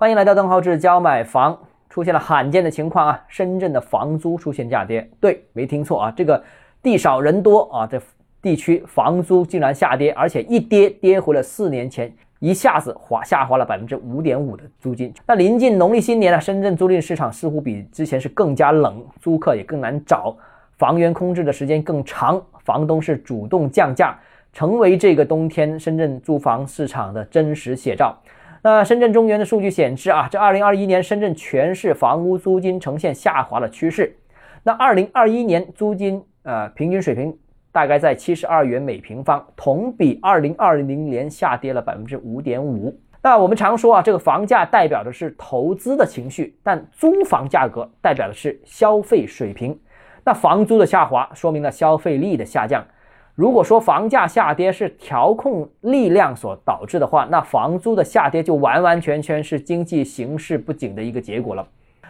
欢迎来到邓浩志教买房。出现了罕见的情况啊，深圳的房租出现价跌。对，没听错啊，这个地少人多啊，这地区房租竟然下跌，而且一跌跌回了四年前，一下子滑下滑了百分之五点五的租金。那临近农历新年了，深圳租赁市场似乎比之前是更加冷，租客也更难找，房源空置的时间更长，房东是主动降价。成为这个冬天深圳租房市场的真实写照。那深圳中原的数据显示啊，这二零二一年深圳全市房屋租金呈现下滑的趋势。那二零二一年租金呃平均水平大概在七十二元每平方，同比二零二零年下跌了百分之五点五。那我们常说啊，这个房价代表的是投资的情绪，但租房价格代表的是消费水平。那房租的下滑说明了消费力的下降。如果说房价下跌是调控力量所导致的话，那房租的下跌就完完全全是经济形势不景的一个结果了。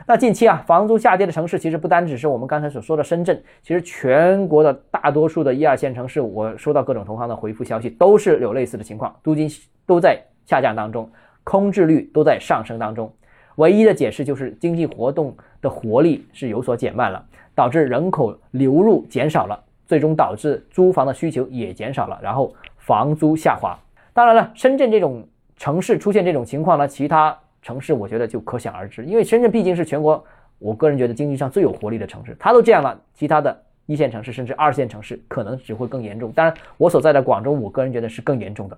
那近期啊，房租下跌的城市其实不单只是我们刚才所说的深圳，其实全国的大多数的一二线城市，我收到各种同行的回复消息，都是有类似的情况，租金都在下降当中，空置率都在上升当中。唯一的解释就是经济活动的活力是有所减慢了，导致人口流入减少了。最终导致租房的需求也减少了，然后房租下滑。当然了，深圳这种城市出现这种情况呢，其他城市我觉得就可想而知，因为深圳毕竟是全国，我个人觉得经济上最有活力的城市。它都这样了，其他的一线城市甚至二线城市可能只会更严重。当然，我所在的广州，我个人觉得是更严重的。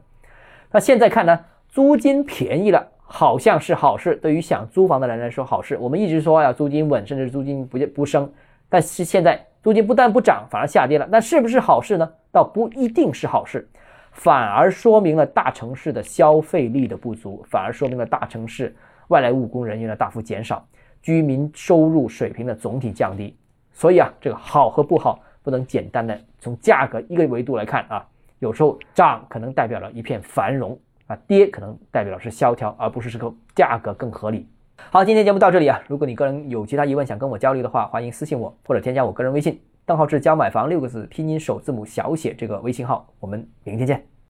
那现在看呢，租金便宜了，好像是好事，对于想租房的人来说好事。我们一直说要租金稳，甚至租金不不升，但是现在。租金不但不涨，反而下跌了，那是不是好事呢？倒不一定是好事，反而说明了大城市的消费力的不足，反而说明了大城市外来务工人员的大幅减少，居民收入水平的总体降低。所以啊，这个好和不好不能简单的从价格一个维度来看啊，有时候涨可能代表了一片繁荣啊，跌可能代表的是萧条，而不是这个价格更合理。好，今天节目到这里啊。如果你个人有其他疑问想跟我交流的话，欢迎私信我或者添加我个人微信，账号是教买房六个字拼音首字母小写这个微信号。我们明天见。